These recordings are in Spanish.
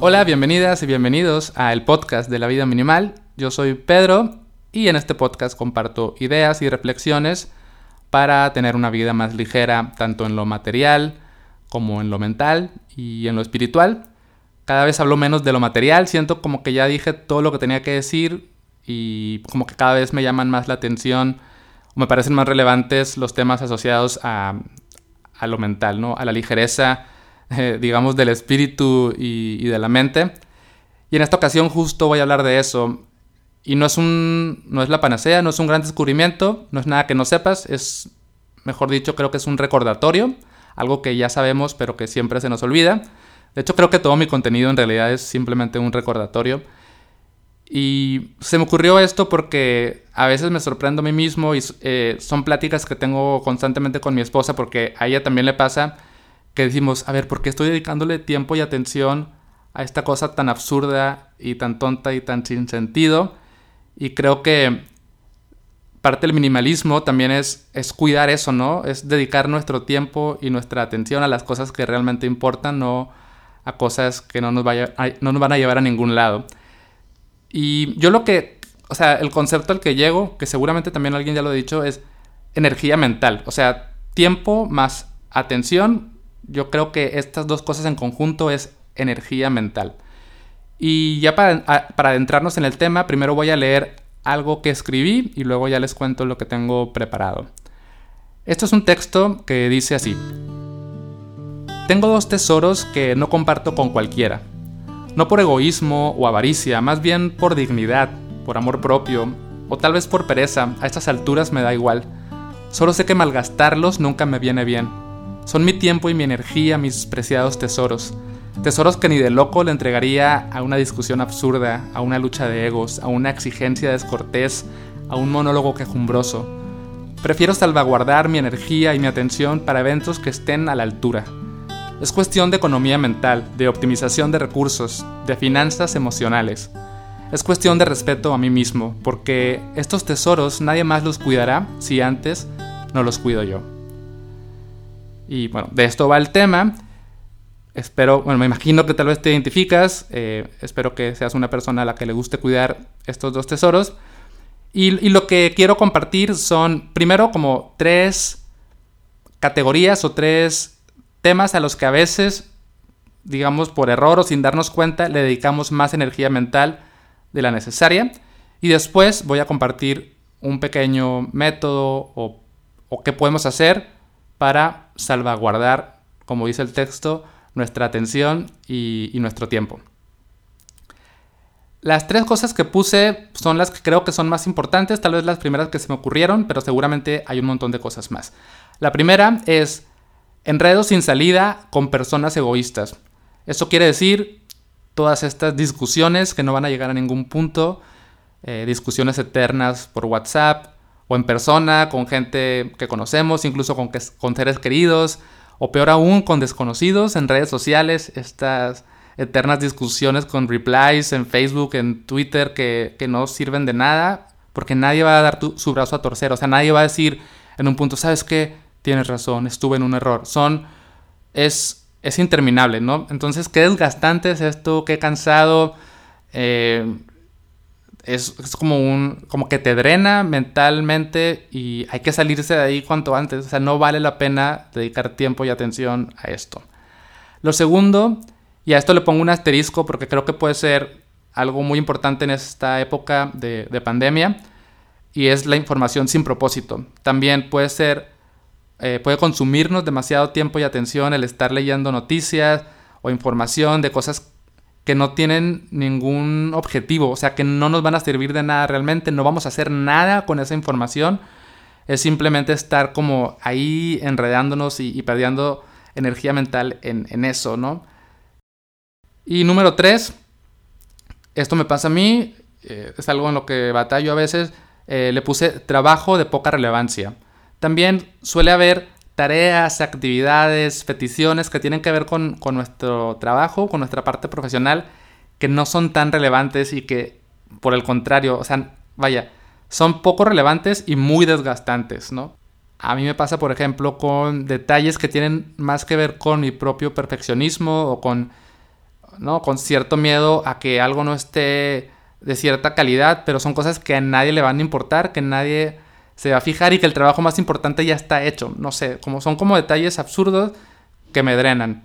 Hola, bienvenidas y bienvenidos a el podcast de la vida minimal. Yo soy Pedro y en este podcast comparto ideas y reflexiones para tener una vida más ligera tanto en lo material como en lo mental y en lo espiritual. Cada vez hablo menos de lo material, siento como que ya dije todo lo que tenía que decir y como que cada vez me llaman más la atención o me parecen más relevantes los temas asociados a, a lo mental, ¿no? A la ligereza eh, digamos, del espíritu y, de la mente. Y en esta ocasión justo voy a hablar de eso. Y no es, un, no es la panacea, no es un gran descubrimiento, no es nada que no sepas, es, mejor dicho, creo que es un recordatorio, algo que ya sabemos pero que siempre se nos olvida. De hecho, creo que todo mi contenido en realidad es simplemente un recordatorio. Y se me ocurrió esto porque a veces me sorprendo a mí mismo y eh, son pláticas que tengo constantemente con mi esposa porque a ella también le pasa que decimos, a ver, ¿por qué estoy dedicándole tiempo y atención a esta cosa tan absurda y tan tonta y tan sin sentido? Y creo que parte del minimalismo también es, es cuidar eso, ¿no? Es dedicar nuestro tiempo y nuestra atención a las cosas que realmente importan, no a cosas que no nos, vaya, no nos van a llevar a ningún lado. Y yo lo que, o sea, el concepto al que llego, que seguramente también alguien ya lo ha dicho, es energía mental. O sea, tiempo más atención yo creo que estas dos cosas en conjunto es energía mental. Y ya para, adentrarnos en el tema, primero voy a leer algo que escribí y luego ya les cuento lo que tengo preparado. Esto es un texto que dice así. Tengo dos tesoros que no comparto con cualquiera. No por egoísmo o avaricia, más bien por dignidad, por amor propio, o tal vez por pereza, a estas alturas me da igual. Solo sé que malgastarlos nunca me viene bien son mi tiempo y mi energía, mis preciados tesoros. Tesoros que ni de loco le entregaría a una discusión absurda, a una lucha de egos, a una exigencia descortés, a un monólogo quejumbroso. Prefiero salvaguardar mi energía y mi atención para eventos que estén a la altura. Es cuestión de economía mental, de optimización de recursos, de finanzas emocionales. Es cuestión de respeto a mí mismo, porque estos tesoros nadie más los cuidará si antes no los cuido yo. Y bueno, de esto va el tema. Espero, bueno, me imagino que tal vez te identificas. Eh, espero que seas una persona a la que le guste cuidar estos dos tesoros. Y, y, lo que quiero compartir son, primero, como tres categorías o tres temas a los que a veces, digamos, por error o sin darnos cuenta, le dedicamos más energía mental de la necesaria. Y después voy a compartir un pequeño método o, qué podemos hacer para salvaguardar, como dice el texto, nuestra atención y, nuestro tiempo. Las tres cosas que puse son las que creo que son más importantes, tal vez las primeras que se me ocurrieron, pero seguramente hay un montón de cosas más. La primera es enredos sin salida con personas egoístas. Eso quiere decir todas estas discusiones que no van a llegar a ningún punto, eh, discusiones eternas por WhatsApp, o en persona, con gente que conocemos, incluso con, con seres queridos, o peor aún, con desconocidos en redes sociales, estas eternas discusiones con replies en Facebook, en Twitter, que, no sirven de nada, porque nadie va a dar su brazo a torcer, o sea, nadie va a decir en un punto, ¿sabes qué? Tienes razón, estuve en un error. Son, es, es interminable, ¿no? Entonces, qué desgastante es esto, qué cansado. Eh, es, como un como que te drena mentalmente y hay que salirse de ahí cuanto antes. O sea, no vale la pena dedicar tiempo y atención a esto. Lo segundo, y a esto le pongo un asterisco porque creo que puede ser algo muy importante en esta época de pandemia, y es la información sin propósito. También puede ser, eh, puede consumirnos demasiado tiempo y atención el estar leyendo noticias o información de cosas que no tienen ningún objetivo, o sea, que no nos van a servir de nada realmente, no vamos a hacer nada con esa información, es simplemente estar como ahí enredándonos y, perdiendo energía mental en, eso, ¿no? Y número tres, esto me pasa a mí, eh, es algo en lo que batallo a veces, eh, le puse trabajo de poca relevancia. También suele haber tareas, actividades, peticiones que tienen que ver con, nuestro trabajo, con nuestra parte profesional, que no son tan relevantes y que, por el contrario, o sea, vaya, son poco relevantes y muy desgastantes, ¿no? A mí me pasa, por ejemplo, con detalles que tienen más que ver con mi propio perfeccionismo o con, ¿no? con cierto miedo a que algo no esté de cierta calidad, pero son cosas que a nadie le van a importar, que nadie se va a fijar y que el trabajo más importante ya está hecho. No sé, como son como detalles absurdos que me drenan.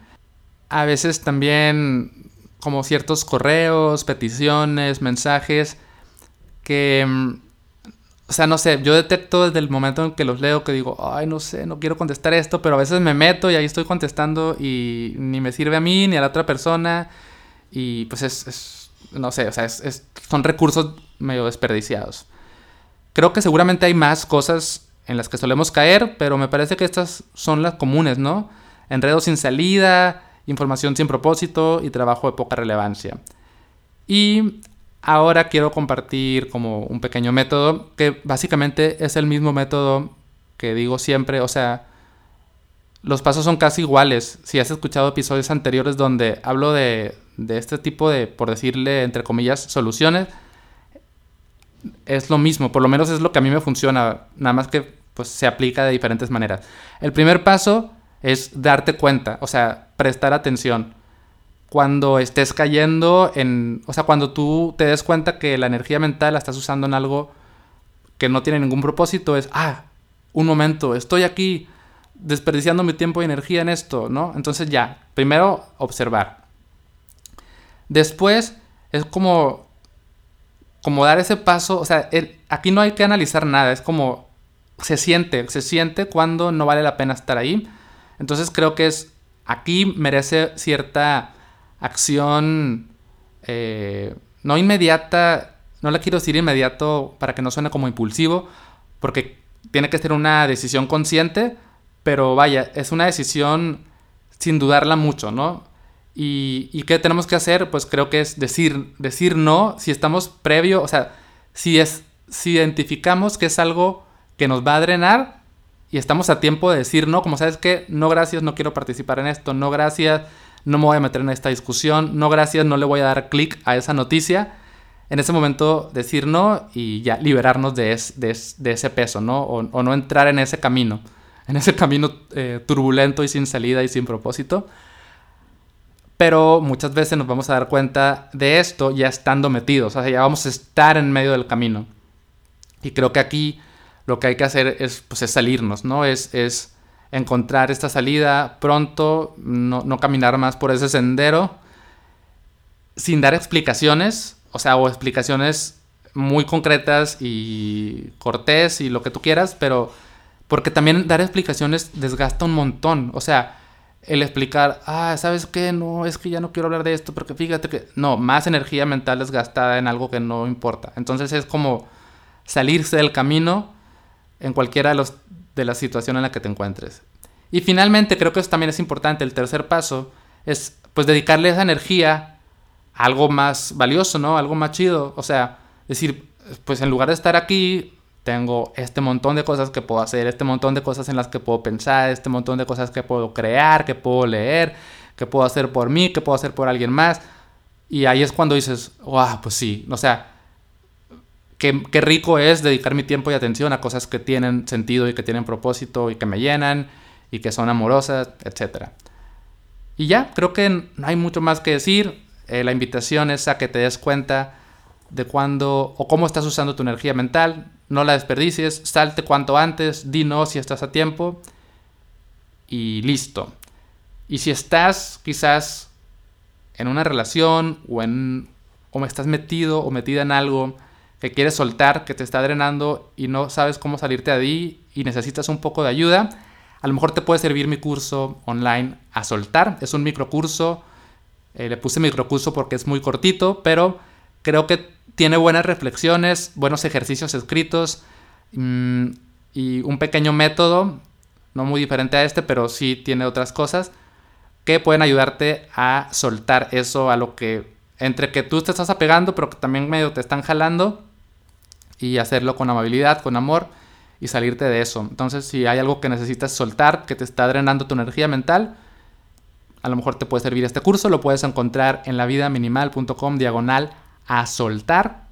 A veces también como ciertos correos, peticiones, mensajes que mm, o sea, no sé, yo detecto desde el momento en que los leo que digo, ay, no sé, no quiero contestar esto, pero a veces me meto y ahí estoy contestando y ni me sirve a mí ni a la otra persona. Y pues es, no sé, o sea, es, son recursos medio desperdiciados. Creo que seguramente hay más cosas en las que solemos caer, pero me parece que estas son las comunes, ¿no? Enredos sin salida, información sin propósito y trabajo de poca relevancia. Y Ahora quiero compartir como un pequeño método que básicamente es el mismo método que digo siempre, o sea, los pasos son casi iguales. Si has escuchado episodios anteriores donde hablo de, este tipo de, por decirle, entre comillas, soluciones, es lo mismo, por lo menos es lo que a mí me funciona, nada más que pues se aplica de diferentes maneras. El primer paso es darte cuenta, o sea, prestar atención cuando estés cayendo en, o sea, cuando tú te des cuenta que la energía mental la estás usando en algo que no tiene ningún propósito, es, ah, un momento, estoy aquí desperdiciando mi tiempo y energía en esto, ¿no? Entonces ya, primero observar. Después es como, como dar ese paso, o sea, aquí no hay que analizar nada, es como se siente, se siente cuando no vale la pena estar ahí. Entonces creo que es, aquí merece cierta acción eh, no inmediata, no la quiero decir inmediato para que no suene como impulsivo, porque tiene que ser una decisión consciente, pero vaya, es una decisión sin dudarla mucho, ¿no? Y, y, qué tenemos que hacer, pues creo que es decir, decir no, si estamos previo, o sea, si es, si identificamos que es algo que nos va a drenar y estamos a tiempo de decir no, como sabes que no gracias, no quiero participar en esto, no gracias, no me voy a meter en esta discusión, no gracias, no le voy a dar clic a esa noticia. En ese momento decir no y ya liberarnos de, ese peso, ¿no? O, no entrar en ese camino, en ese camino eh, turbulento y sin salida y sin propósito. Pero muchas veces nos vamos a dar cuenta de esto ya estando metidos, o sea, ya vamos a estar en medio del camino. Y creo que aquí lo que hay que hacer es, pues, es salirnos, ¿no? Es, es encontrar esta salida pronto, no, caminar más por ese sendero, sin dar explicaciones, o sea, o explicaciones muy concretas y cortés y lo que tú quieras, pero porque también dar explicaciones desgasta un montón, o sea, el explicar, ah, ¿sabes qué? No, es que ya no quiero hablar de esto porque fíjate que, no, más energía mental desgastada en algo que no importa. Entonces es como salirse del camino en cualquiera de los de la situación en la que te encuentres. Y finalmente, creo que eso también es importante, el tercer paso es pues dedicarle esa energía a algo más valioso, ¿no? Algo más chido. O sea, decir, pues en lugar de estar aquí, tengo este montón de cosas que puedo hacer, este montón de cosas en las que puedo pensar, este montón de cosas que puedo crear, que puedo leer, que puedo hacer por mí, que puedo hacer por alguien más. Y ahí es cuando dices, wow, pues sí, o sea, qué, rico es dedicar mi tiempo y atención a cosas que tienen sentido y que tienen propósito y que me llenan y que son amorosas, etc. Y ya, creo que no hay mucho más que decir. Eh, la invitación es a que te des cuenta de cuándo o cómo estás usando tu energía mental. No la desperdicies, salte cuanto antes, di no si estás a tiempo y listo. Y si estás quizás en una relación o en o estás metido o metida en algo que quieres soltar, que te está drenando y no sabes cómo salirte de ahí y necesitas un poco de ayuda, a lo mejor te puede servir mi curso online a soltar. Es un microcurso. Eh, le puse microcurso porque es muy cortito, pero creo que tiene buenas reflexiones, buenos ejercicios escritos mm, y un pequeño método, no muy diferente a este, pero sí tiene otras cosas que pueden ayudarte a soltar eso a lo que entre que tú te estás apegando, pero que también medio te están jalando y hacerlo con amabilidad, con amor y salirte de eso. Entonces, si hay algo que necesitas soltar, que te está drenando tu energía mental, a lo mejor te puede servir este curso, lo puedes encontrar en lavidaminimal.com diagonal a soltar.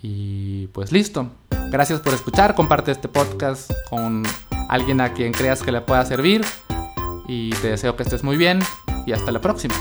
Y pues listo. Gracias por escuchar. Comparte este podcast con alguien a quien creas que le pueda servir. Y te deseo que estés muy bien y hasta la próxima.